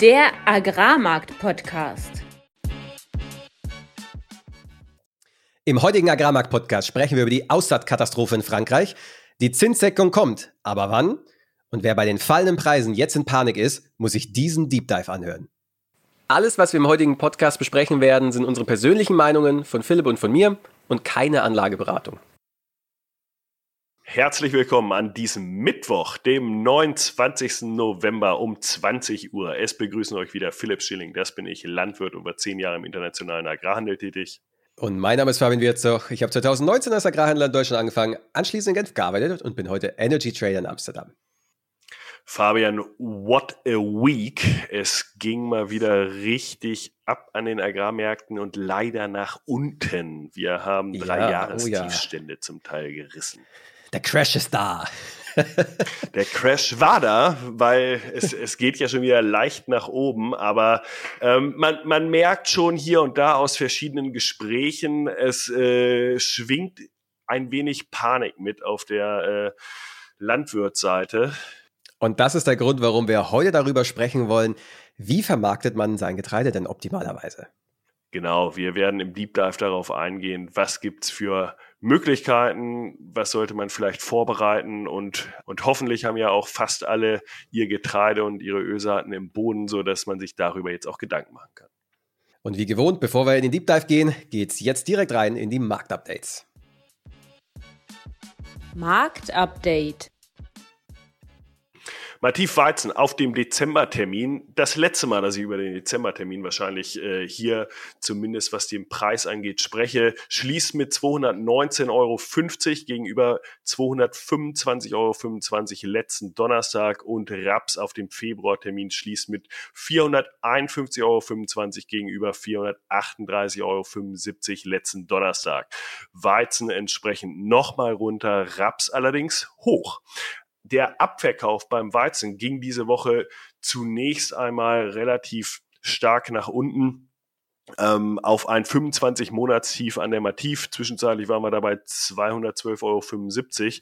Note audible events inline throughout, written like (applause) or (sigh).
Der Agrarmarkt-Podcast. Im heutigen Agrarmarkt-Podcast sprechen wir über die Aussaatkatastrophe in Frankreich. Die Zinssenkung kommt, aber wann? Und wer bei den fallenden Preisen jetzt in Panik ist, muss sich diesen Deep Dive anhören. Alles, was wir im heutigen Podcast besprechen werden, sind unsere persönlichen Meinungen von Philipp und von mir und keine Anlageberatung. Herzlich willkommen an diesem Mittwoch, dem 29. November um 20 Uhr. Es begrüßen euch wieder Philipp Schilling, das bin ich, Landwirt, über zehn Jahre im internationalen Agrarhandel tätig. Und mein Name ist Fabian Wirzoch. Ich habe 2019 als Agrarhändler in Deutschland angefangen, anschließend in Genf gearbeitet und bin heute Energy Trader in Amsterdam. Fabian, what a week. Es ging mal wieder richtig ab an den Agrarmärkten und leider nach unten. Wir haben drei ja, Jahrestiefstände oh ja. zum Teil gerissen. Der Crash ist da. (laughs) Der Crash war da, weil es, es geht ja schon wieder leicht nach oben, aber ähm, man, man merkt schon hier und da aus verschiedenen Gesprächen, es äh, schwingt ein wenig Panik mit auf der äh, Landwirtsseite. Und das ist der Grund, warum wir heute darüber sprechen wollen, wie vermarktet man sein Getreide denn optimalerweise? Genau, wir werden im Deep Dive darauf eingehen, was gibt's für Möglichkeiten, was sollte man vielleicht vorbereiten und, und hoffentlich haben ja auch fast alle ihr Getreide und ihre Ölsaaten im Boden, so dass man sich darüber jetzt auch Gedanken machen kann. Und wie gewohnt, bevor wir in den Deep Dive gehen, geht's jetzt direkt rein in die Marktupdates. Marktupdate. Mativ Weizen auf dem Dezembertermin. Das letzte Mal, dass ich über den Dezembertermin wahrscheinlich äh, hier zumindest was den Preis angeht spreche, schließt mit 219,50 Euro gegenüber 225,25 Euro letzten Donnerstag und Raps auf dem Februartermin schließt mit 451,25 Euro gegenüber 438,75 Euro letzten Donnerstag. Weizen entsprechend nochmal runter, Raps allerdings hoch der Abverkauf beim Weizen ging diese Woche zunächst einmal relativ stark nach unten ähm, auf ein 25-Monats-Tief an der Mativ. Zwischenzeitlich waren wir dabei 212,75 Euro.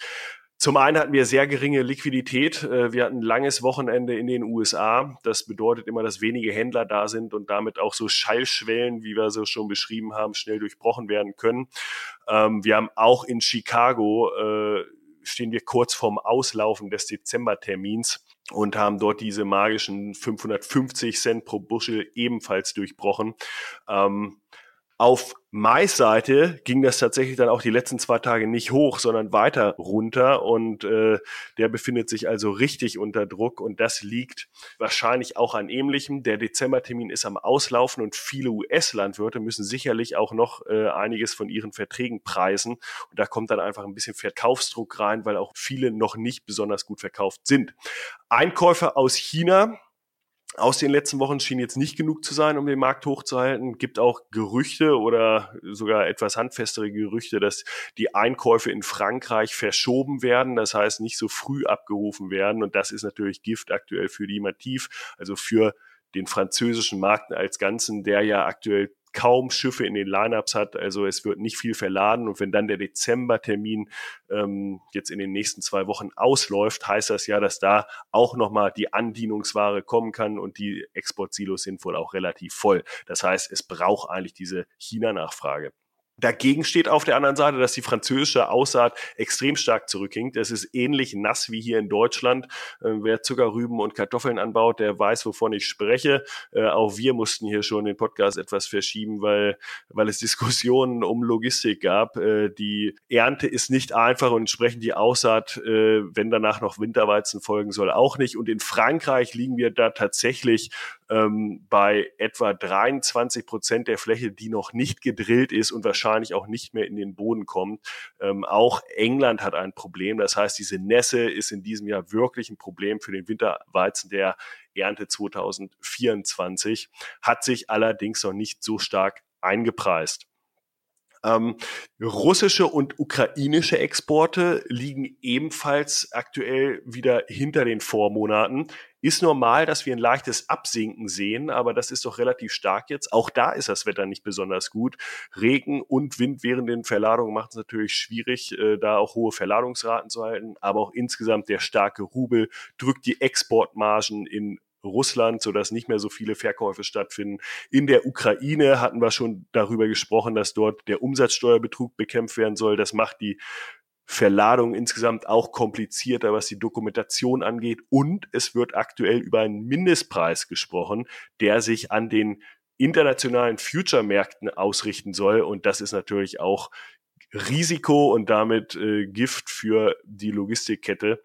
Zum einen hatten wir sehr geringe Liquidität. Äh, wir hatten ein langes Wochenende in den USA. Das bedeutet immer, dass wenige Händler da sind und damit auch so Schallschwellen, wie wir so schon beschrieben haben, schnell durchbrochen werden können. Ähm, wir haben auch in Chicago äh, stehen wir kurz vorm Auslaufen des Dezembertermins und haben dort diese magischen 550 Cent pro Buschel ebenfalls durchbrochen. Ähm, auf Mais-Seite ging das tatsächlich dann auch die letzten zwei Tage nicht hoch, sondern weiter runter und äh, der befindet sich also richtig unter Druck und das liegt wahrscheinlich auch an ähnlichem. Der Dezembertermin ist am Auslaufen und viele US-Landwirte müssen sicherlich auch noch äh, einiges von ihren Verträgen preisen und da kommt dann einfach ein bisschen Verkaufsdruck rein, weil auch viele noch nicht besonders gut verkauft sind. Einkäufer aus China aus den letzten Wochen schien jetzt nicht genug zu sein, um den Markt hochzuhalten. Gibt auch Gerüchte oder sogar etwas handfestere Gerüchte, dass die Einkäufe in Frankreich verschoben werden, das heißt nicht so früh abgerufen werden. Und das ist natürlich Gift aktuell für die Mativ, also für den französischen Markt als Ganzen, der ja aktuell kaum Schiffe in den Lineups hat. Also es wird nicht viel verladen. Und wenn dann der Dezembertermin ähm, jetzt in den nächsten zwei Wochen ausläuft, heißt das ja, dass da auch nochmal die Andienungsware kommen kann und die Exportsilos sind wohl auch relativ voll. Das heißt, es braucht eigentlich diese China-Nachfrage. Dagegen steht auf der anderen Seite, dass die französische Aussaat extrem stark zurückhinkt. Es ist ähnlich nass wie hier in Deutschland. Äh, wer Zuckerrüben und Kartoffeln anbaut, der weiß, wovon ich spreche. Äh, auch wir mussten hier schon den Podcast etwas verschieben, weil, weil es (laughs) Diskussionen um Logistik gab. Äh, die Ernte ist nicht einfach und entsprechend die Aussaat, äh, wenn danach noch Winterweizen folgen soll, auch nicht. Und in Frankreich liegen wir da tatsächlich ähm, bei etwa 23 Prozent der Fläche, die noch nicht gedrillt ist und wahrscheinlich auch nicht mehr in den Boden kommt. Ähm, auch England hat ein Problem. Das heißt, diese Nässe ist in diesem Jahr wirklich ein Problem für den Winterweizen der Ernte 2024, hat sich allerdings noch nicht so stark eingepreist. Ähm, russische und ukrainische Exporte liegen ebenfalls aktuell wieder hinter den Vormonaten. ist normal, dass wir ein leichtes Absinken sehen, aber das ist doch relativ stark jetzt. Auch da ist das Wetter nicht besonders gut. Regen und Wind während den Verladungen macht es natürlich schwierig, äh, da auch hohe Verladungsraten zu halten. Aber auch insgesamt der starke Rubel drückt die Exportmargen in Russland, sodass nicht mehr so viele Verkäufe stattfinden. In der Ukraine hatten wir schon darüber gesprochen, dass dort der Umsatzsteuerbetrug bekämpft werden soll. Das macht die Verladung insgesamt auch komplizierter, was die Dokumentation angeht. Und es wird aktuell über einen Mindestpreis gesprochen, der sich an den internationalen Future-Märkten ausrichten soll. Und das ist natürlich auch Risiko und damit äh, Gift für die Logistikkette.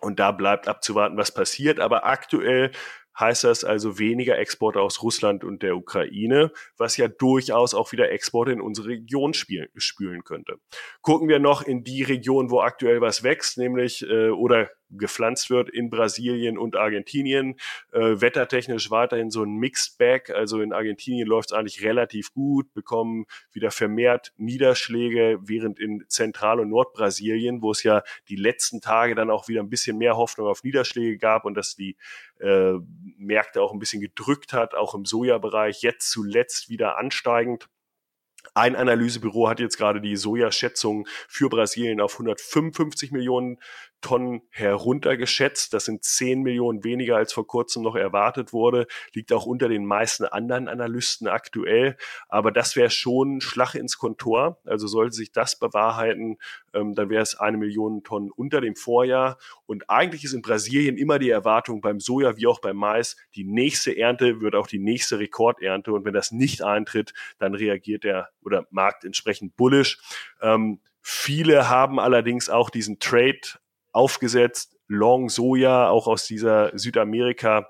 Und da bleibt abzuwarten, was passiert. Aber aktuell heißt das also weniger Exporte aus Russland und der Ukraine, was ja durchaus auch wieder Exporte in unsere Region spielen, spülen könnte. Gucken wir noch in die Region, wo aktuell was wächst, nämlich äh, oder gepflanzt wird in Brasilien und Argentinien. Äh, wettertechnisch weiterhin so ein Mixed Bag. Also in Argentinien läuft es eigentlich relativ gut, bekommen wieder vermehrt Niederschläge, während in Zentral- und Nordbrasilien, wo es ja die letzten Tage dann auch wieder ein bisschen mehr Hoffnung auf Niederschläge gab und dass die äh, Märkte auch ein bisschen gedrückt hat, auch im Sojabereich, jetzt zuletzt wieder ansteigend. Ein Analysebüro hat jetzt gerade die Sojaschätzung für Brasilien auf 155 Millionen Tonnen heruntergeschätzt. Das sind 10 Millionen weniger als vor kurzem noch erwartet wurde. Liegt auch unter den meisten anderen Analysten aktuell. Aber das wäre schon Schlag ins Kontor. Also sollte sich das bewahrheiten, ähm, dann wäre es eine Million Tonnen unter dem Vorjahr. Und eigentlich ist in Brasilien immer die Erwartung beim Soja wie auch beim Mais, die nächste Ernte wird auch die nächste Rekordernte. Und wenn das nicht eintritt, dann reagiert der oder Markt entsprechend bullisch. Ähm, viele haben allerdings auch diesen Trade aufgesetzt, Long Soja, auch aus dieser Südamerika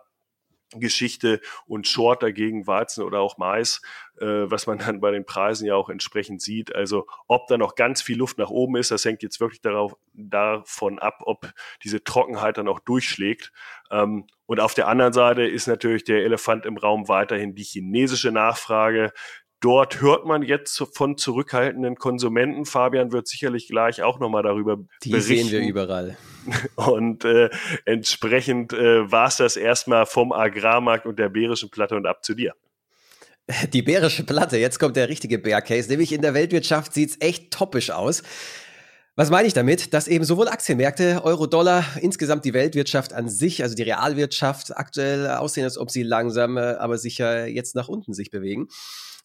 Geschichte und Short dagegen Weizen oder auch Mais, äh, was man dann bei den Preisen ja auch entsprechend sieht. Also ob da noch ganz viel Luft nach oben ist, das hängt jetzt wirklich darauf, davon ab, ob diese Trockenheit dann auch durchschlägt. Ähm, und auf der anderen Seite ist natürlich der Elefant im Raum weiterhin die chinesische Nachfrage, Dort hört man jetzt von zurückhaltenden Konsumenten. Fabian wird sicherlich gleich auch nochmal darüber Die berichten. sehen wir überall. (laughs) Und äh, entsprechend äh, war es das erstmal vom Agrarmarkt und der Bärischen Platte und ab zu dir. (laughs) Die bärische Platte, jetzt kommt der richtige Bear Case, nämlich in der Weltwirtschaft sieht es echt toppisch aus. Was meine ich damit? Dass eben sowohl Aktienmärkte, Euro-Dollar, insgesamt die Weltwirtschaft an sich, also die Realwirtschaft aktuell aussehen, als ob sie langsam, äh, aber sicher jetzt nach unten sich bewegen.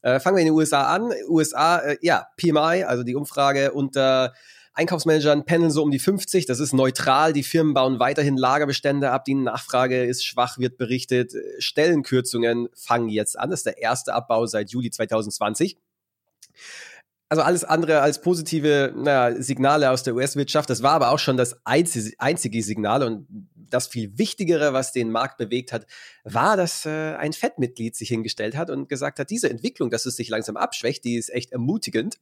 Äh, fangen wir in den USA an. USA, äh, ja, PMI, also die Umfrage unter Einkaufsmanagern pendeln so um die 50. Das ist neutral. Die Firmen bauen weiterhin Lagerbestände ab. Die Nachfrage ist schwach, wird berichtet. Stellenkürzungen fangen jetzt an. Das ist der erste Abbau seit Juli 2020 also alles andere als positive naja, Signale aus der US-Wirtschaft. Das war aber auch schon das einzige, einzige Signal und das viel Wichtigere, was den Markt bewegt hat, war, dass äh, ein FED-Mitglied sich hingestellt hat und gesagt hat, diese Entwicklung, dass es sich langsam abschwächt, die ist echt ermutigend.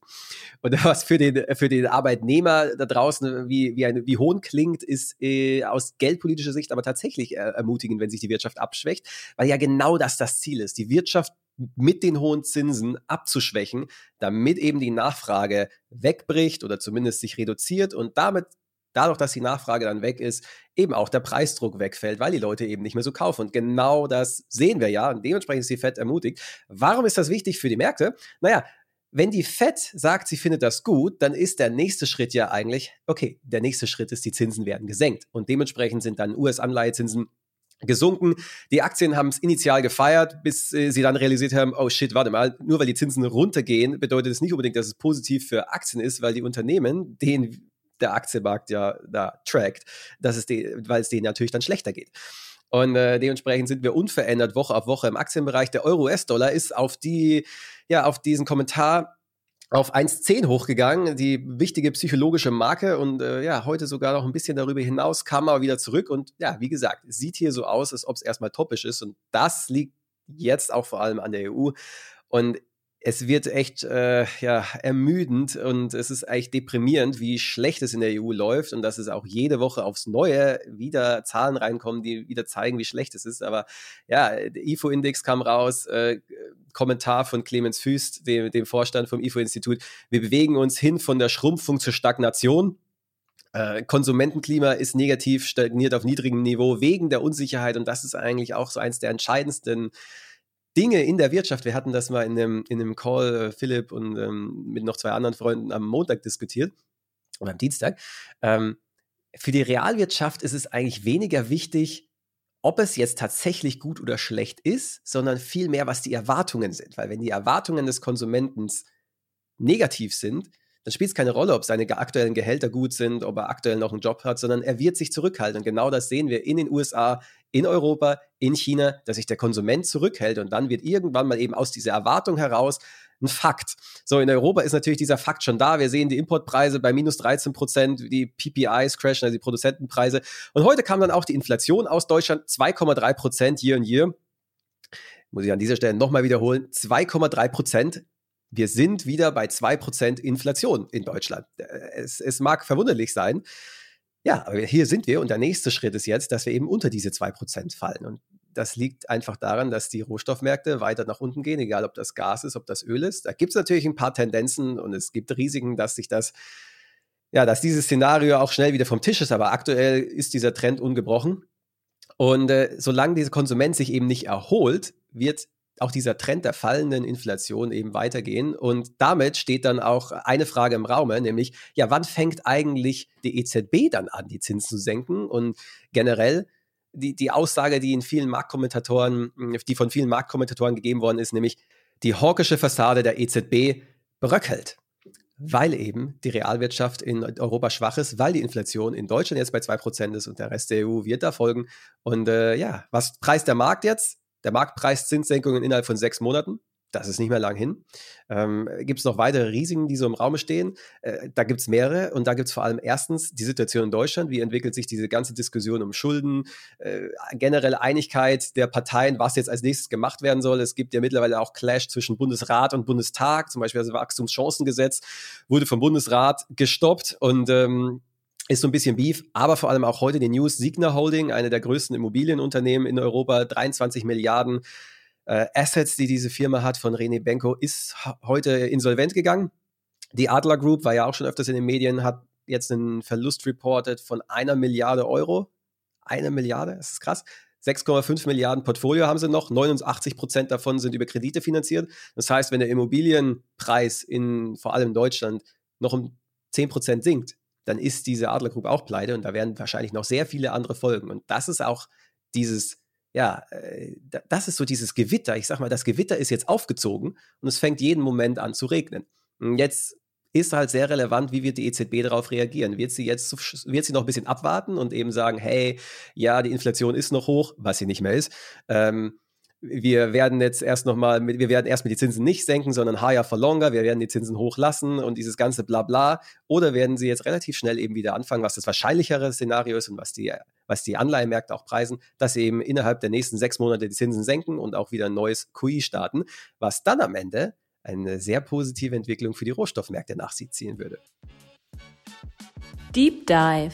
Und (laughs) was für den, für den Arbeitnehmer da draußen wie, wie, ein, wie Hohn klingt, ist äh, aus geldpolitischer Sicht aber tatsächlich äh, ermutigend, wenn sich die Wirtschaft abschwächt, weil ja genau das das Ziel ist. Die Wirtschaft mit den hohen Zinsen abzuschwächen, damit eben die Nachfrage wegbricht oder zumindest sich reduziert und damit dadurch, dass die Nachfrage dann weg ist, eben auch der Preisdruck wegfällt, weil die Leute eben nicht mehr so kaufen. Und genau das sehen wir ja und dementsprechend ist die FED ermutigt. Warum ist das wichtig für die Märkte? Naja, wenn die FED sagt, sie findet das gut, dann ist der nächste Schritt ja eigentlich, okay, der nächste Schritt ist, die Zinsen werden gesenkt. Und dementsprechend sind dann US-Anleihezinsen gesunken. Die Aktien haben es initial gefeiert, bis äh, sie dann realisiert haben, oh shit, warte mal, nur weil die Zinsen runtergehen, bedeutet es nicht unbedingt, dass es positiv für Aktien ist, weil die Unternehmen, denen der Aktienmarkt ja da trackt, dass es die, weil es denen natürlich dann schlechter geht. Und äh, dementsprechend sind wir unverändert Woche auf Woche im Aktienbereich. Der Euro-US-Dollar ist auf die, ja, auf diesen Kommentar auf 1,10 hochgegangen, die wichtige psychologische Marke und äh, ja, heute sogar noch ein bisschen darüber hinaus, kam aber wieder zurück und ja, wie gesagt, sieht hier so aus, als ob es erstmal topisch ist und das liegt jetzt auch vor allem an der EU und es wird echt äh, ja, ermüdend und es ist eigentlich deprimierend, wie schlecht es in der EU läuft und dass es auch jede Woche aufs Neue wieder Zahlen reinkommen, die wieder zeigen, wie schlecht es ist. Aber ja, der IFO-Index kam raus, äh, Kommentar von Clemens Füst, dem, dem Vorstand vom IFO-Institut. Wir bewegen uns hin von der Schrumpfung zur Stagnation. Äh, Konsumentenklima ist negativ, stagniert auf niedrigem Niveau wegen der Unsicherheit und das ist eigentlich auch so eins der entscheidendsten Dinge in der Wirtschaft. Wir hatten das mal in einem, in einem Call, äh, Philipp und ähm, mit noch zwei anderen Freunden am Montag diskutiert oder am Dienstag. Ähm, für die Realwirtschaft ist es eigentlich weniger wichtig, ob es jetzt tatsächlich gut oder schlecht ist, sondern vielmehr, was die Erwartungen sind. Weil wenn die Erwartungen des Konsumenten negativ sind, dann spielt es keine Rolle, ob seine aktuellen Gehälter gut sind, ob er aktuell noch einen Job hat, sondern er wird sich zurückhalten. Und genau das sehen wir in den USA, in Europa, in China, dass sich der Konsument zurückhält und dann wird irgendwann mal eben aus dieser Erwartung heraus ein Fakt. So, in Europa ist natürlich dieser Fakt schon da. Wir sehen die Importpreise bei minus 13 Prozent, die PPIs crashen, also die Produzentenpreise. Und heute kam dann auch die Inflation aus Deutschland, 2,3 Prozent year on year. Muss ich an dieser Stelle nochmal wiederholen, 2,3 Prozent wir sind wieder bei 2% Inflation in Deutschland. Äh, es, es, mag verwunderlich sein. Ja, aber hier sind wir und der nächste Schritt ist jetzt, dass wir eben unter diese 2% fallen. Und das liegt einfach daran, dass die Rohstoffmärkte weiter nach unten gehen, egal ob das Gas ist, ob das Öl ist. Da gibt es natürlich ein paar Tendenzen und es gibt Risiken, dass sich das, ja, dass dieses Szenario auch schnell wieder vom Tisch ist. Aber aktuell ist dieser Trend ungebrochen. Und äh, solange dieser Konsument sich eben nicht erholt, wird auch dieser Trend der fallenden Inflation eben weitergehen. Und damit steht dann auch eine Frage im Raume, nämlich, ja, wann fängt eigentlich die EZB dann an, die Zinsen zu senken? Und generell die, die Aussage, die in vielen Marktkommentatoren, die von vielen Marktkommentatoren gegeben worden ist, nämlich die hawkische Fassade der EZB bröckelt. Weil eben die Realwirtschaft in Europa schwach ist, weil die Inflation in Deutschland jetzt bei 2% ist und der Rest der EU wird da folgen. Und äh, ja, was preist der Markt jetzt? Der Markt preist Zinssenkungen innerhalb von sechs Monaten. Das ist nicht mehr lang hin. Ähm, gibt es noch weitere Risiken, die so im Raum stehen? Äh, da gibt es mehrere. Und da gibt es vor allem erstens die Situation in Deutschland. Wie entwickelt sich diese ganze Diskussion um Schulden? Äh, generelle Einigkeit der Parteien, was jetzt als nächstes gemacht werden soll. Es gibt ja mittlerweile auch Clash zwischen Bundesrat und Bundestag. Zum Beispiel das Wachstumschancengesetz wurde vom Bundesrat gestoppt. Und ähm, ist so ein bisschen Beef, aber vor allem auch heute die News. Signa Holding, eine der größten Immobilienunternehmen in Europa, 23 Milliarden äh, Assets, die diese Firma hat von René Benko, ist heute insolvent gegangen. Die Adler Group war ja auch schon öfters in den Medien, hat jetzt einen Verlust reported von einer Milliarde Euro. Eine Milliarde, das ist krass. 6,5 Milliarden Portfolio haben sie noch, 89 Prozent davon sind über Kredite finanziert. Das heißt, wenn der Immobilienpreis in vor allem Deutschland noch um 10 Prozent sinkt, dann ist diese Adler Group auch pleite und da werden wahrscheinlich noch sehr viele andere folgen. Und das ist auch dieses, ja, äh, das ist so dieses Gewitter. Ich sag mal, das Gewitter ist jetzt aufgezogen und es fängt jeden Moment an zu regnen. Und jetzt ist halt sehr relevant, wie wird die EZB darauf reagieren. Wird sie jetzt, wird sie noch ein bisschen abwarten und eben sagen, hey, ja, die Inflation ist noch hoch, was sie nicht mehr ist. Ähm, wir werden jetzt erst nochmal, wir werden erstmal die Zinsen nicht senken, sondern higher for longer, wir werden die Zinsen hochlassen und dieses ganze Blabla. Oder werden sie jetzt relativ schnell eben wieder anfangen, was das wahrscheinlichere Szenario ist und was die, was die Anleihenmärkte auch preisen, dass sie eben innerhalb der nächsten sechs Monate die Zinsen senken und auch wieder ein neues QI starten, was dann am Ende eine sehr positive Entwicklung für die Rohstoffmärkte nach sich ziehen würde. Deep Dive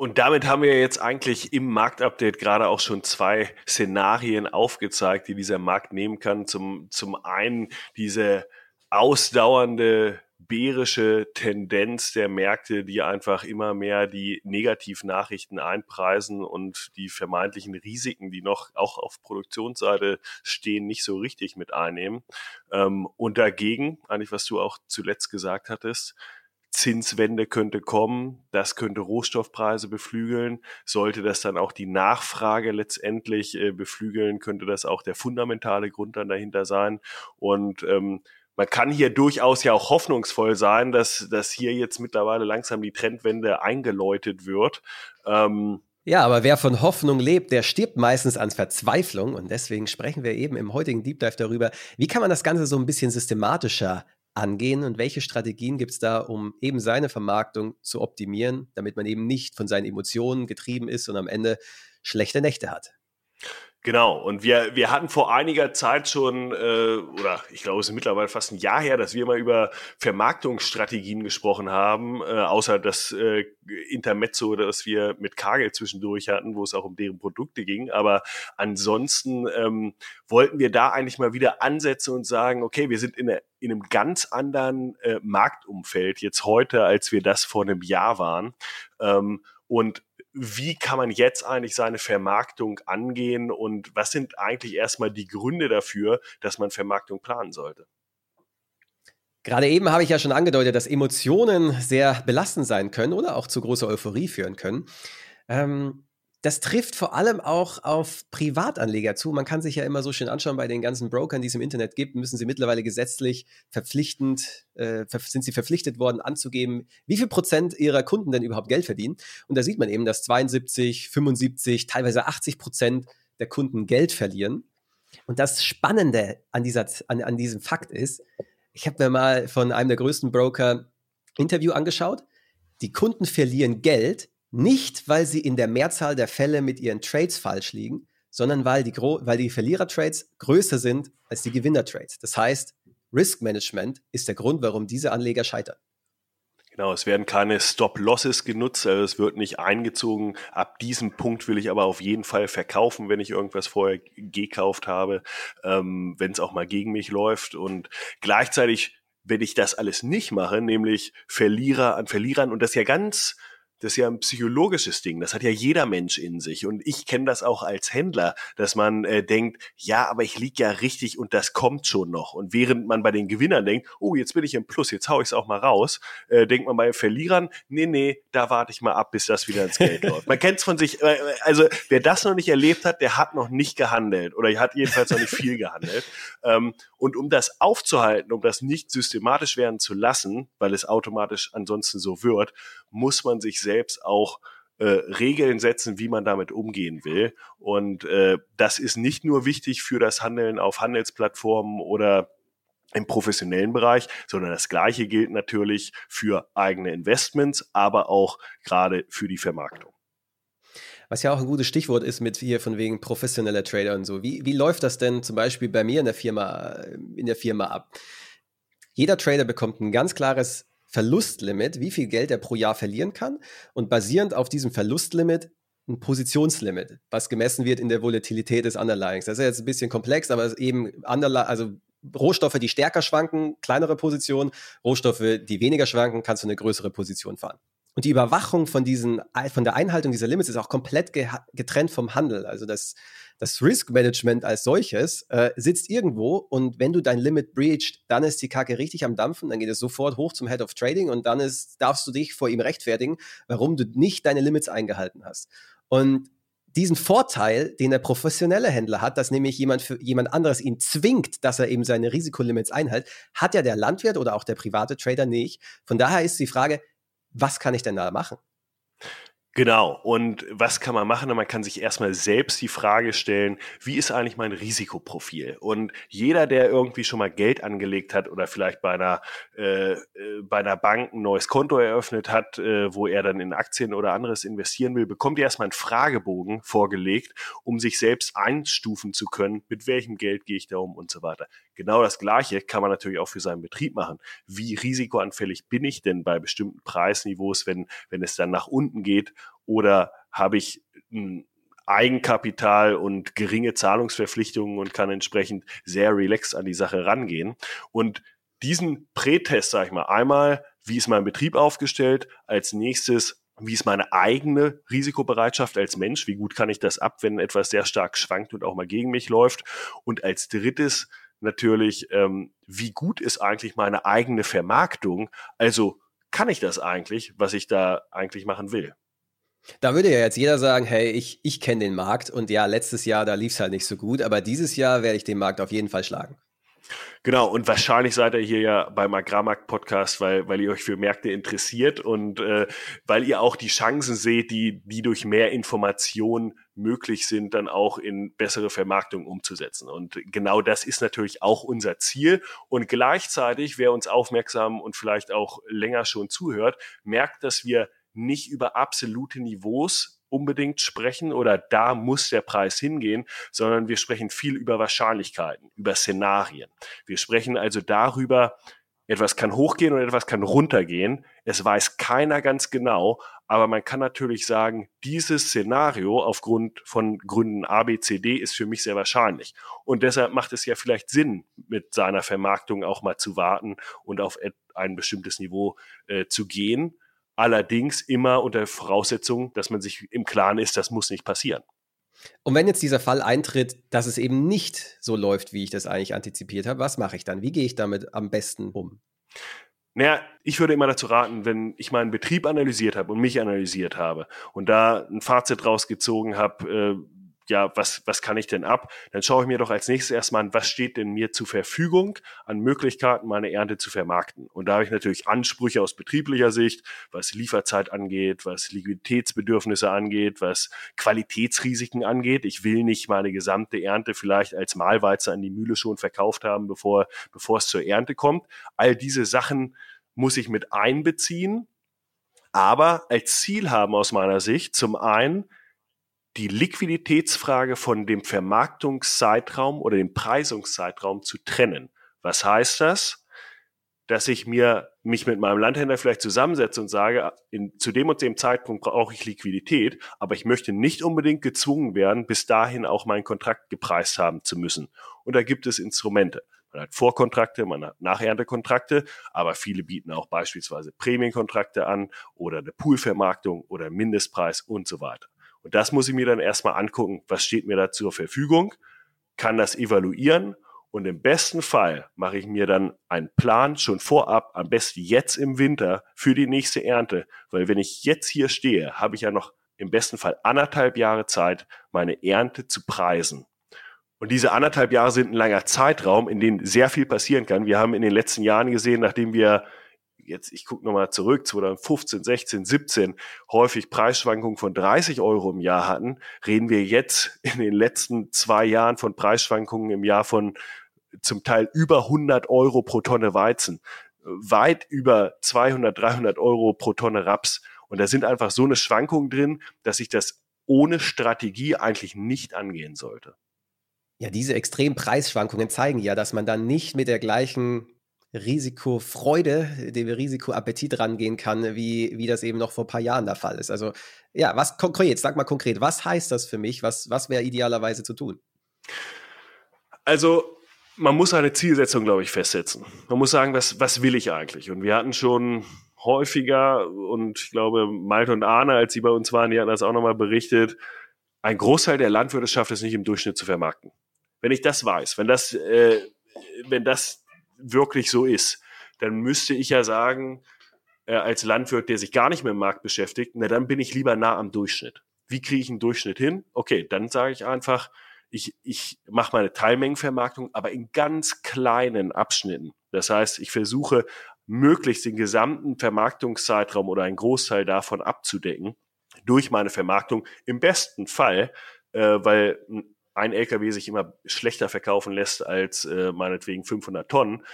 und damit haben wir jetzt eigentlich im Marktupdate gerade auch schon zwei Szenarien aufgezeigt, die dieser Markt nehmen kann. Zum, zum einen diese ausdauernde bärische Tendenz der Märkte, die einfach immer mehr die Negativnachrichten einpreisen und die vermeintlichen Risiken, die noch auch auf Produktionsseite stehen, nicht so richtig mit einnehmen. Ähm, und dagegen, eigentlich was du auch zuletzt gesagt hattest, Zinswende könnte kommen, das könnte Rohstoffpreise beflügeln. Sollte das dann auch die Nachfrage letztendlich äh, beflügeln, könnte das auch der fundamentale Grund dann dahinter sein. Und ähm, man kann hier durchaus ja auch hoffnungsvoll sein, dass, dass hier jetzt mittlerweile langsam die Trendwende eingeläutet wird. Ähm, ja, aber wer von Hoffnung lebt, der stirbt meistens an Verzweiflung. Und deswegen sprechen wir eben im heutigen Deep Dive darüber, wie kann man das Ganze so ein bisschen systematischer angehen und welche Strategien gibt es da, um eben seine Vermarktung zu optimieren, damit man eben nicht von seinen Emotionen getrieben ist und am Ende schlechte Nächte hat? Genau, und wir, wir hatten vor einiger Zeit schon, äh, oder ich glaube, es ist mittlerweile fast ein Jahr her, dass wir mal über Vermarktungsstrategien gesprochen haben, äh, außer das äh, Intermezzo, das wir mit Kagel zwischendurch hatten, wo es auch um deren Produkte ging. Aber ansonsten ähm, wollten wir da eigentlich mal wieder ansetzen und sagen, okay, wir sind in, eine, in einem ganz anderen äh, Marktumfeld jetzt heute, als wir das vor einem Jahr waren. Ähm, und wie kann man jetzt eigentlich seine Vermarktung angehen und was sind eigentlich erstmal die Gründe dafür, dass man Vermarktung planen sollte? Gerade eben habe ich ja schon angedeutet, dass Emotionen sehr belastend sein können oder auch zu großer Euphorie führen können. Ähm, das trifft vor allem auch auf Privatanleger zu. Man kann sich ja immer so schön anschauen, bei den ganzen Brokern, die es im Internet gibt, müssen sie mittlerweile gesetzlich verpflichtend, äh, sind sie verpflichtet worden anzugeben, wie viel Prozent ihrer Kunden denn überhaupt Geld verdienen. Und da sieht man eben, dass 72, 75, teilweise 80 Prozent der Kunden Geld verlieren. Und das Spannende an, dieser, an, an diesem Fakt ist, ich habe mir mal von einem der größten Broker Interview angeschaut. Die Kunden verlieren Geld, nicht, weil sie in der Mehrzahl der Fälle mit ihren Trades falsch liegen, sondern weil die, weil die Verlierer-Trades größer sind als die Gewinner-Trades. Das heißt, Risk Management ist der Grund, warum diese Anleger scheitern. Genau, es werden keine Stop-Losses genutzt, also es wird nicht eingezogen. Ab diesem Punkt will ich aber auf jeden Fall verkaufen, wenn ich irgendwas vorher gekauft habe, ähm, wenn es auch mal gegen mich läuft. Und gleichzeitig, wenn ich das alles nicht mache, nämlich Verlierer an Verlierern und das ja ganz das ist ja ein psychologisches Ding. Das hat ja jeder Mensch in sich. Und ich kenne das auch als Händler, dass man äh, denkt, ja, aber ich lieg ja richtig und das kommt schon noch. Und während man bei den Gewinnern denkt, oh, jetzt bin ich im Plus, jetzt hau ich es auch mal raus, äh, denkt man bei Verlierern, nee, nee, da warte ich mal ab, bis das wieder ins Geld läuft. Man kennt es von sich, äh, also wer das noch nicht erlebt hat, der hat noch nicht gehandelt oder hat jedenfalls noch nicht viel gehandelt. Ähm, und um das aufzuhalten, um das nicht systematisch werden zu lassen, weil es automatisch ansonsten so wird, muss man sich selbst auch äh, Regeln setzen, wie man damit umgehen will. Und äh, das ist nicht nur wichtig für das Handeln auf Handelsplattformen oder im professionellen Bereich, sondern das Gleiche gilt natürlich für eigene Investments, aber auch gerade für die Vermarktung. Was ja auch ein gutes Stichwort ist mit hier von wegen professioneller Trader und so. Wie, wie läuft das denn zum Beispiel bei mir in der Firma, in der Firma ab? Jeder Trader bekommt ein ganz klares Verlustlimit, wie viel Geld er pro Jahr verlieren kann und basierend auf diesem Verlustlimit ein Positionslimit, was gemessen wird in der Volatilität des Underlyings. Das ist jetzt ein bisschen komplex, aber eben Underli also Rohstoffe, die stärker schwanken, kleinere Positionen, Rohstoffe, die weniger schwanken, kannst du eine größere Position fahren. Und die Überwachung von diesen, von der Einhaltung dieser Limits ist auch komplett getrennt vom Handel. Also das, das Risk Management als solches äh, sitzt irgendwo und wenn du dein Limit breached, dann ist die Kacke richtig am Dampfen, dann geht es sofort hoch zum Head of Trading und dann ist, darfst du dich vor ihm rechtfertigen, warum du nicht deine Limits eingehalten hast. Und diesen Vorteil, den der professionelle Händler hat, dass nämlich jemand für jemand anderes ihn zwingt, dass er eben seine Risikolimits einhält, hat ja der Landwirt oder auch der private Trader nicht. Von daher ist die Frage, was kann ich denn da machen? Genau. Und was kann man machen? Man kann sich erstmal selbst die Frage stellen, wie ist eigentlich mein Risikoprofil? Und jeder, der irgendwie schon mal Geld angelegt hat oder vielleicht bei einer, äh, äh, bei einer Bank ein neues Konto eröffnet hat, äh, wo er dann in Aktien oder anderes investieren will, bekommt er erstmal einen Fragebogen vorgelegt, um sich selbst einstufen zu können, mit welchem Geld gehe ich da um und so weiter. Genau das Gleiche kann man natürlich auch für seinen Betrieb machen. Wie risikoanfällig bin ich denn bei bestimmten Preisniveaus, wenn, wenn es dann nach unten geht? Oder habe ich ein Eigenkapital und geringe Zahlungsverpflichtungen und kann entsprechend sehr relaxed an die Sache rangehen? Und diesen Prätest, sage ich mal, einmal, wie ist mein Betrieb aufgestellt? Als nächstes, wie ist meine eigene Risikobereitschaft als Mensch? Wie gut kann ich das ab, wenn etwas sehr stark schwankt und auch mal gegen mich läuft? Und als drittes, natürlich, ähm, wie gut ist eigentlich meine eigene Vermarktung? Also kann ich das eigentlich, was ich da eigentlich machen will? Da würde ja jetzt jeder sagen, hey, ich, ich kenne den Markt und ja, letztes Jahr, da lief es halt nicht so gut, aber dieses Jahr werde ich den Markt auf jeden Fall schlagen. Genau, und wahrscheinlich seid ihr hier ja beim Agrarmarkt-Podcast, weil, weil ihr euch für Märkte interessiert und äh, weil ihr auch die Chancen seht, die, die durch mehr Information möglich sind, dann auch in bessere Vermarktung umzusetzen. Und genau das ist natürlich auch unser Ziel. Und gleichzeitig, wer uns aufmerksam und vielleicht auch länger schon zuhört, merkt, dass wir nicht über absolute Niveaus unbedingt sprechen oder da muss der Preis hingehen, sondern wir sprechen viel über Wahrscheinlichkeiten, über Szenarien. Wir sprechen also darüber, etwas kann hochgehen und etwas kann runtergehen. Es weiß keiner ganz genau, aber man kann natürlich sagen, dieses Szenario aufgrund von Gründen A, B, C, D ist für mich sehr wahrscheinlich. Und deshalb macht es ja vielleicht Sinn, mit seiner Vermarktung auch mal zu warten und auf ein bestimmtes Niveau äh, zu gehen. Allerdings immer unter Voraussetzung, dass man sich im Klaren ist, das muss nicht passieren. Und wenn jetzt dieser Fall eintritt, dass es eben nicht so läuft, wie ich das eigentlich antizipiert habe, was mache ich dann? Wie gehe ich damit am besten um? Naja, ich würde immer dazu raten, wenn ich meinen Betrieb analysiert habe und mich analysiert habe und da ein Fazit rausgezogen habe, äh, ja, was, was kann ich denn ab? Dann schaue ich mir doch als nächstes erstmal an, was steht denn mir zur Verfügung an Möglichkeiten, meine Ernte zu vermarkten. Und da habe ich natürlich Ansprüche aus betrieblicher Sicht, was Lieferzeit angeht, was Liquiditätsbedürfnisse angeht, was Qualitätsrisiken angeht. Ich will nicht meine gesamte Ernte vielleicht als Mahlweize an die Mühle schon verkauft haben, bevor, bevor es zur Ernte kommt. All diese Sachen muss ich mit einbeziehen, aber als Ziel haben aus meiner Sicht zum einen die Liquiditätsfrage von dem Vermarktungszeitraum oder dem Preisungszeitraum zu trennen. Was heißt das? Dass ich mir mich mit meinem Landhändler vielleicht zusammensetze und sage, in, zu dem und dem Zeitpunkt brauche ich Liquidität, aber ich möchte nicht unbedingt gezwungen werden, bis dahin auch meinen Kontrakt gepreist haben zu müssen. Und da gibt es Instrumente. Man hat Vorkontrakte, man hat Nacherntekontrakte, aber viele bieten auch beispielsweise Prämienkontrakte an oder eine Poolvermarktung oder Mindestpreis und so weiter. Und das muss ich mir dann erstmal angucken, was steht mir da zur Verfügung, kann das evaluieren und im besten Fall mache ich mir dann einen Plan schon vorab, am besten jetzt im Winter für die nächste Ernte, weil wenn ich jetzt hier stehe, habe ich ja noch im besten Fall anderthalb Jahre Zeit, meine Ernte zu preisen. Und diese anderthalb Jahre sind ein langer Zeitraum, in dem sehr viel passieren kann. Wir haben in den letzten Jahren gesehen, nachdem wir jetzt, ich gucke nochmal zurück, 2015, 16, 17, häufig Preisschwankungen von 30 Euro im Jahr hatten, reden wir jetzt in den letzten zwei Jahren von Preisschwankungen im Jahr von zum Teil über 100 Euro pro Tonne Weizen, weit über 200, 300 Euro pro Tonne Raps. Und da sind einfach so eine Schwankung drin, dass ich das ohne Strategie eigentlich nicht angehen sollte. Ja, diese extremen Preisschwankungen zeigen ja, dass man dann nicht mit der gleichen Risikofreude, dem Risikoappetit rangehen kann, wie, wie das eben noch vor ein paar Jahren der Fall ist. Also ja, was konkret, sag mal konkret, was heißt das für mich? Was, was wäre idealerweise zu tun? Also man muss eine Zielsetzung, glaube ich, festsetzen. Man muss sagen, was, was will ich eigentlich? Und wir hatten schon häufiger, und ich glaube, Malte und Arne, als sie bei uns waren, die hatten das auch nochmal berichtet, ein Großteil der Landwirte schafft es nicht im Durchschnitt zu vermarkten. Wenn ich das weiß, wenn das, äh, wenn das wirklich so ist, dann müsste ich ja sagen, äh, als Landwirt, der sich gar nicht mit dem Markt beschäftigt, na dann bin ich lieber nah am Durchschnitt. Wie kriege ich einen Durchschnitt hin? Okay, dann sage ich einfach, ich, ich mache meine Teilmengenvermarktung, aber in ganz kleinen Abschnitten. Das heißt, ich versuche möglichst den gesamten Vermarktungszeitraum oder einen Großteil davon abzudecken durch meine Vermarktung. Im besten Fall, äh, weil ein LKW sich immer schlechter verkaufen lässt als äh, meinetwegen 500 Tonnen,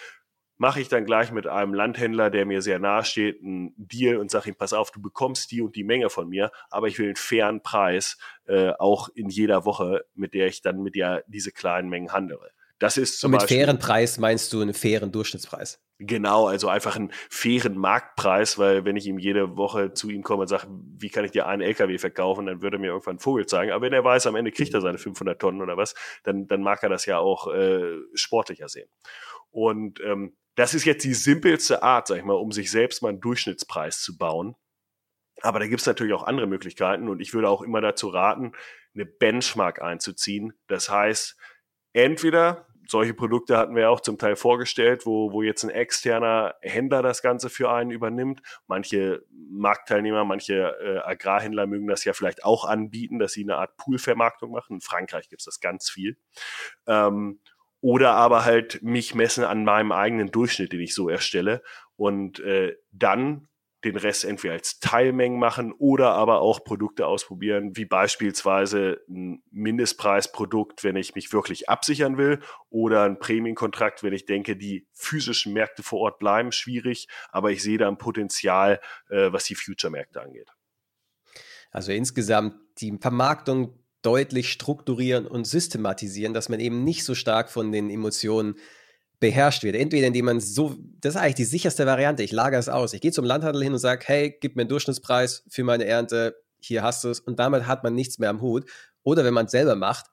mache ich dann gleich mit einem Landhändler, der mir sehr nahe steht, einen Deal und sage ihm, pass auf, du bekommst die und die Menge von mir, aber ich will einen fairen Preis, äh, auch in jeder Woche, mit der ich dann mit dir diese kleinen Mengen handele. Das ist zum Und mit Beispiel, fairen Preis meinst du einen fairen Durchschnittspreis? Genau, also einfach einen fairen Marktpreis, weil wenn ich ihm jede Woche zu ihm komme und sage, wie kann ich dir einen LKW verkaufen, dann würde er mir irgendwann einen Vogel zeigen. Aber wenn er weiß, am Ende kriegt er seine 500 Tonnen oder was, dann, dann mag er das ja auch äh, sportlicher sehen. Und ähm, das ist jetzt die simpelste Art, sag ich mal, um sich selbst mal einen Durchschnittspreis zu bauen. Aber da gibt es natürlich auch andere Möglichkeiten und ich würde auch immer dazu raten, eine Benchmark einzuziehen. Das heißt, entweder solche Produkte hatten wir auch zum Teil vorgestellt, wo, wo jetzt ein externer Händler das Ganze für einen übernimmt. Manche Marktteilnehmer, manche äh, Agrarhändler mögen das ja vielleicht auch anbieten, dass sie eine Art Poolvermarktung machen. In Frankreich gibt es das ganz viel. Ähm, oder aber halt mich messen an meinem eigenen Durchschnitt, den ich so erstelle. Und äh, dann den Rest entweder als Teilmengen machen oder aber auch Produkte ausprobieren, wie beispielsweise ein Mindestpreisprodukt, wenn ich mich wirklich absichern will, oder ein Prämienkontrakt, wenn ich denke, die physischen Märkte vor Ort bleiben schwierig, aber ich sehe da ein Potenzial, äh, was die Future-Märkte angeht. Also insgesamt die Vermarktung deutlich strukturieren und systematisieren, dass man eben nicht so stark von den Emotionen beherrscht wird. Entweder indem man so, das ist eigentlich die sicherste Variante, ich lagere es aus. Ich gehe zum Landhandel hin und sage, hey, gib mir einen Durchschnittspreis für meine Ernte, hier hast du es und damit hat man nichts mehr am Hut. Oder wenn man es selber macht,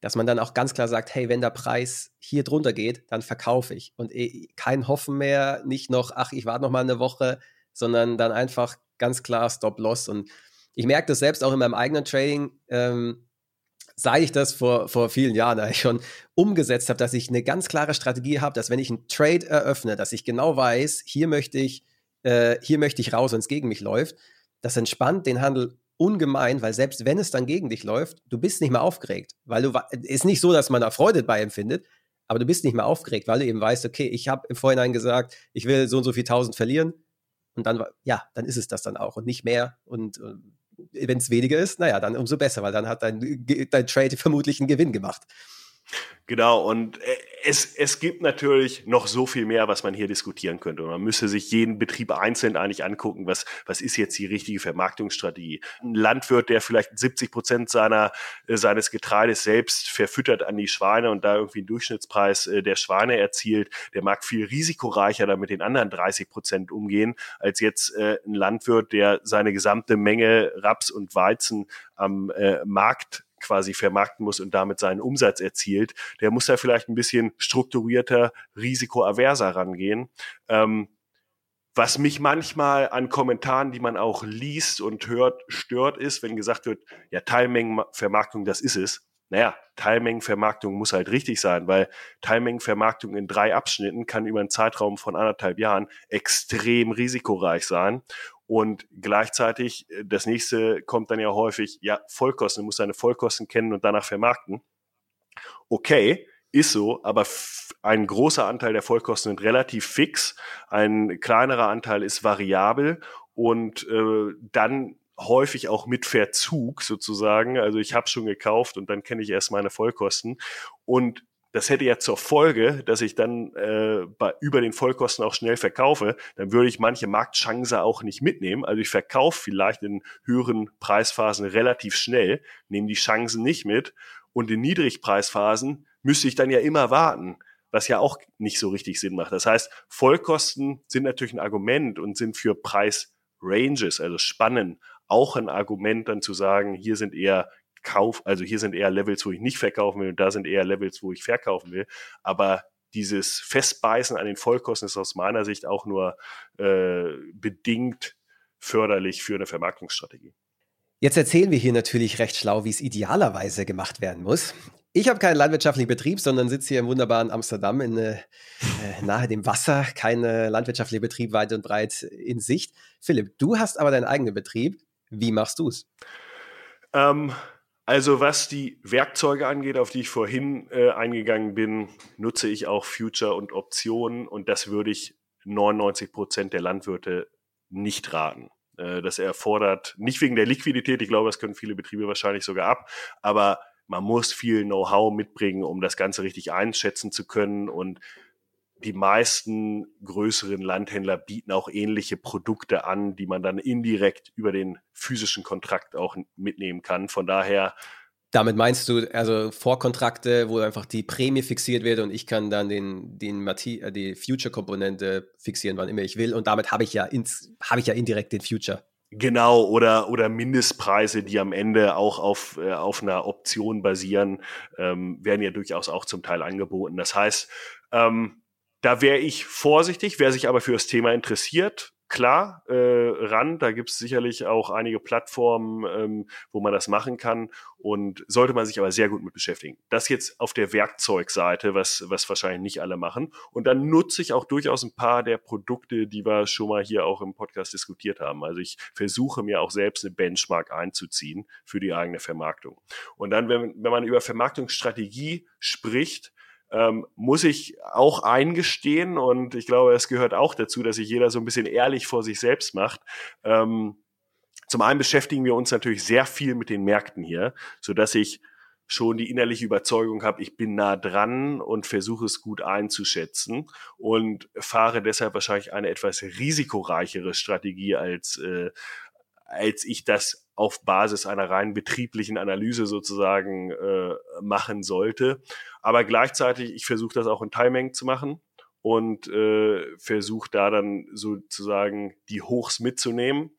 dass man dann auch ganz klar sagt, hey, wenn der Preis hier drunter geht, dann verkaufe ich. Und eh, kein Hoffen mehr, nicht noch, ach, ich warte noch mal eine Woche, sondern dann einfach ganz klar Stop-Loss. Und ich merke das selbst auch in meinem eigenen Trading, ähm, seit ich das vor, vor vielen Jahren eigentlich schon umgesetzt habe, dass ich eine ganz klare Strategie habe, dass wenn ich einen Trade eröffne, dass ich genau weiß, hier möchte ich, äh, hier möchte ich raus, wenn es gegen mich läuft. Das entspannt den Handel ungemein, weil selbst wenn es dann gegen dich läuft, du bist nicht mehr aufgeregt, weil du ist nicht so, dass man da Freude bei empfindet, aber du bist nicht mehr aufgeregt, weil du eben weißt, okay, ich habe im Vorhinein gesagt, ich will so und so viel tausend verlieren und dann ja, dann ist es das dann auch und nicht mehr und, und wenn es weniger ist, naja, dann umso besser, weil dann hat dein, dein Trade vermutlich einen Gewinn gemacht. Genau, und äh, es, es gibt natürlich noch so viel mehr, was man hier diskutieren könnte. Man müsste sich jeden Betrieb einzeln eigentlich angucken, was, was ist jetzt die richtige Vermarktungsstrategie. Ein Landwirt, der vielleicht 70 Prozent seiner, äh, seines Getreides selbst verfüttert an die Schweine und da irgendwie einen Durchschnittspreis äh, der Schweine erzielt, der mag viel risikoreicher da mit den anderen 30 Prozent umgehen, als jetzt äh, ein Landwirt, der seine gesamte Menge Raps und Weizen am Markt quasi vermarkten muss und damit seinen Umsatz erzielt, der muss da vielleicht ein bisschen strukturierter, risikoaverser rangehen. Ähm, was mich manchmal an Kommentaren, die man auch liest und hört, stört, ist, wenn gesagt wird, ja, Teilmengenvermarktung, das ist es. Naja, Teilmengenvermarktung muss halt richtig sein, weil Teilmengenvermarktung in drei Abschnitten kann über einen Zeitraum von anderthalb Jahren extrem risikoreich sein. Und gleichzeitig, äh, das nächste kommt dann ja häufig, ja, Vollkosten, du musst deine Vollkosten kennen und danach vermarkten. Okay, ist so, aber ein großer Anteil der Vollkosten sind relativ fix, ein kleinerer Anteil ist variabel und äh, dann häufig auch mit Verzug sozusagen. Also ich habe schon gekauft und dann kenne ich erst meine Vollkosten. Und das hätte ja zur Folge, dass ich dann äh, bei, über den Vollkosten auch schnell verkaufe, dann würde ich manche Marktchance auch nicht mitnehmen. Also ich verkaufe vielleicht in höheren Preisphasen relativ schnell, nehme die Chancen nicht mit und in Niedrigpreisphasen müsste ich dann ja immer warten, was ja auch nicht so richtig Sinn macht. Das heißt, Vollkosten sind natürlich ein Argument und sind für Preisranges, also Spannen, auch ein Argument dann zu sagen, hier sind eher Kauf, also hier sind eher Levels, wo ich nicht verkaufen will und da sind eher Levels, wo ich verkaufen will. Aber dieses Festbeißen an den Vollkosten ist aus meiner Sicht auch nur äh, bedingt förderlich für eine Vermarktungsstrategie. Jetzt erzählen wir hier natürlich recht schlau, wie es idealerweise gemacht werden muss. Ich habe keinen landwirtschaftlichen Betrieb, sondern sitze hier im wunderbaren Amsterdam in, äh, nahe dem Wasser. Kein äh, landwirtschaftlicher Betrieb weit und breit in Sicht. Philipp, du hast aber deinen eigenen Betrieb. Wie machst du es? Ähm, also was die Werkzeuge angeht, auf die ich vorhin äh, eingegangen bin, nutze ich auch Future und Optionen und das würde ich 99 Prozent der Landwirte nicht raten. Äh, das erfordert nicht wegen der Liquidität, ich glaube, das können viele Betriebe wahrscheinlich sogar ab, aber man muss viel Know-how mitbringen, um das Ganze richtig einschätzen zu können und die meisten größeren Landhändler bieten auch ähnliche Produkte an, die man dann indirekt über den physischen Kontrakt auch mitnehmen kann. Von daher. Damit meinst du also Vorkontrakte, wo einfach die Prämie fixiert wird und ich kann dann den, den äh, die Future-Komponente fixieren, wann immer ich will. Und damit habe ich ja ins, habe ich ja indirekt den Future. Genau, oder, oder Mindestpreise, die am Ende auch auf, äh, auf einer Option basieren, ähm, werden ja durchaus auch zum Teil angeboten. Das heißt, ähm, da wäre ich vorsichtig, wer sich aber für das Thema interessiert, klar, äh, ran. Da gibt es sicherlich auch einige Plattformen, ähm, wo man das machen kann und sollte man sich aber sehr gut mit beschäftigen. Das jetzt auf der Werkzeugseite, was, was wahrscheinlich nicht alle machen. Und dann nutze ich auch durchaus ein paar der Produkte, die wir schon mal hier auch im Podcast diskutiert haben. Also ich versuche mir auch selbst eine Benchmark einzuziehen für die eigene Vermarktung. Und dann, wenn, wenn man über Vermarktungsstrategie spricht, ähm, muss ich auch eingestehen und ich glaube, es gehört auch dazu, dass sich jeder so ein bisschen ehrlich vor sich selbst macht. Ähm, zum einen beschäftigen wir uns natürlich sehr viel mit den Märkten hier, so dass ich schon die innerliche Überzeugung habe, ich bin nah dran und versuche es gut einzuschätzen und fahre deshalb wahrscheinlich eine etwas risikoreichere Strategie als, äh, als ich das auf Basis einer rein betrieblichen Analyse sozusagen äh, machen sollte. Aber gleichzeitig, ich versuche das auch in Teilmengen zu machen und äh, versuche da dann sozusagen die Hochs mitzunehmen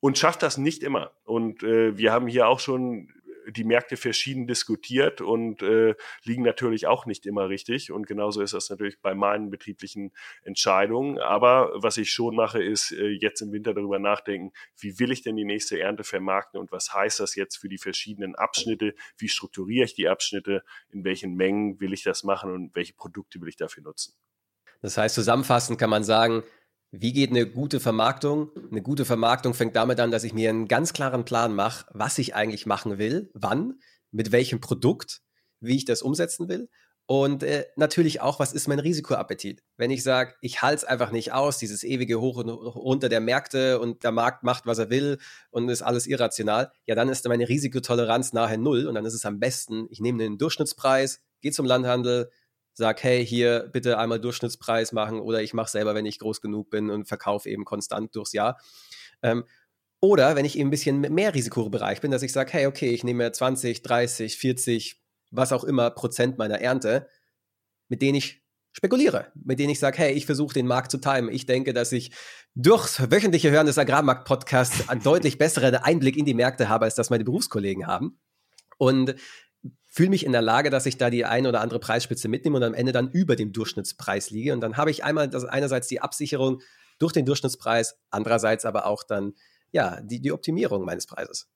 und schafft das nicht immer. Und äh, wir haben hier auch schon die Märkte verschieden diskutiert und äh, liegen natürlich auch nicht immer richtig. Und genauso ist das natürlich bei meinen betrieblichen Entscheidungen. Aber was ich schon mache, ist äh, jetzt im Winter darüber nachdenken, wie will ich denn die nächste Ernte vermarkten und was heißt das jetzt für die verschiedenen Abschnitte? Wie strukturiere ich die Abschnitte? In welchen Mengen will ich das machen und welche Produkte will ich dafür nutzen? Das heißt, zusammenfassend kann man sagen, wie geht eine gute Vermarktung? Eine gute Vermarktung fängt damit an, dass ich mir einen ganz klaren Plan mache, was ich eigentlich machen will, wann, mit welchem Produkt, wie ich das umsetzen will. Und äh, natürlich auch, was ist mein Risikoappetit? Wenn ich sage, ich halte es einfach nicht aus, dieses ewige Hoch und runter der Märkte und der Markt macht, was er will und ist alles irrational, ja, dann ist meine Risikotoleranz nahe Null und dann ist es am besten, ich nehme den Durchschnittspreis, gehe zum Landhandel, sag, hey, hier bitte einmal Durchschnittspreis machen oder ich mache selber, wenn ich groß genug bin und verkaufe eben konstant durchs Jahr. Ähm, oder wenn ich eben ein bisschen mehr Risikobereich bin, dass ich sage, hey, okay, ich nehme 20, 30, 40, was auch immer Prozent meiner Ernte, mit denen ich spekuliere, mit denen ich sage, hey, ich versuche den Markt zu timen. Ich denke, dass ich durchs wöchentliche Hören des Agrarmarkt-Podcasts einen deutlich besseren Einblick in die Märkte habe, als das meine Berufskollegen haben. Und fühle mich in der Lage, dass ich da die eine oder andere Preisspitze mitnehme und am Ende dann über dem Durchschnittspreis liege. Und dann habe ich einmal das, einerseits die Absicherung durch den Durchschnittspreis, andererseits aber auch dann ja die, die Optimierung meines Preises.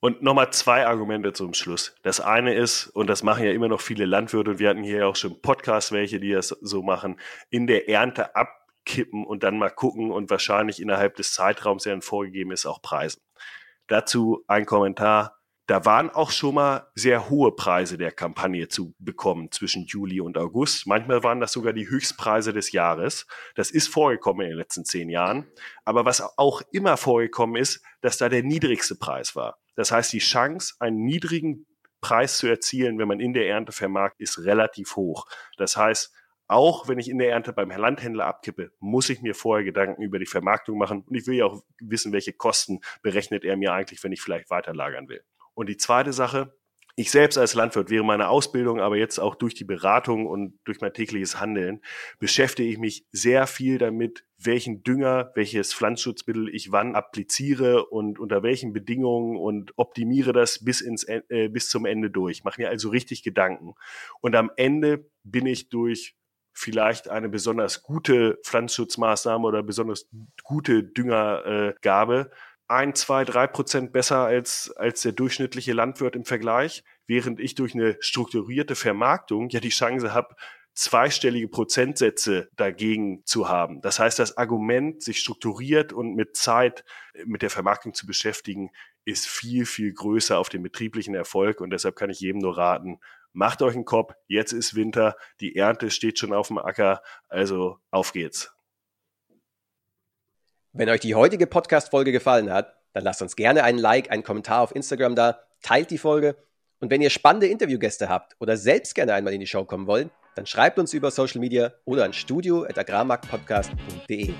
Und nochmal zwei Argumente zum Schluss. Das eine ist, und das machen ja immer noch viele Landwirte, und wir hatten hier ja auch schon Podcasts, welche, die das so machen, in der Ernte abkippen und dann mal gucken und wahrscheinlich innerhalb des Zeitraums, der dann vorgegeben ist, auch preisen. Dazu ein Kommentar da waren auch schon mal sehr hohe Preise der Kampagne zu bekommen zwischen Juli und August. Manchmal waren das sogar die Höchstpreise des Jahres. Das ist vorgekommen in den letzten zehn Jahren. Aber was auch immer vorgekommen ist, dass da der niedrigste Preis war. Das heißt, die Chance, einen niedrigen Preis zu erzielen, wenn man in der Ernte vermarktet, ist relativ hoch. Das heißt, auch wenn ich in der Ernte beim Landhändler abkippe, muss ich mir vorher Gedanken über die Vermarktung machen. Und ich will ja auch wissen, welche Kosten berechnet er mir eigentlich, wenn ich vielleicht weiterlagern will. Und die zweite Sache, ich selbst als Landwirt während meiner Ausbildung, aber jetzt auch durch die Beratung und durch mein tägliches Handeln, beschäftige ich mich sehr viel damit, welchen Dünger, welches Pflanzenschutzmittel ich wann appliziere und unter welchen Bedingungen und optimiere das bis ins äh, bis zum Ende durch. Mache mir also richtig Gedanken. Und am Ende bin ich durch vielleicht eine besonders gute Pflanzenschutzmaßnahme oder besonders gute Düngergabe äh, ein, zwei, drei Prozent besser als, als der durchschnittliche Landwirt im Vergleich, während ich durch eine strukturierte Vermarktung ja die Chance habe, zweistellige Prozentsätze dagegen zu haben. Das heißt, das Argument, sich strukturiert und mit Zeit mit der Vermarktung zu beschäftigen, ist viel, viel größer auf den betrieblichen Erfolg. Und deshalb kann ich jedem nur raten, macht euch einen Kopf, jetzt ist Winter, die Ernte steht schon auf dem Acker, also auf geht's. Wenn euch die heutige Podcast-Folge gefallen hat, dann lasst uns gerne einen Like, einen Kommentar auf Instagram da, teilt die Folge und wenn ihr spannende Interviewgäste habt oder selbst gerne einmal in die Show kommen wollt, dann schreibt uns über Social Media oder an studio.agrarmarktpodcast.de.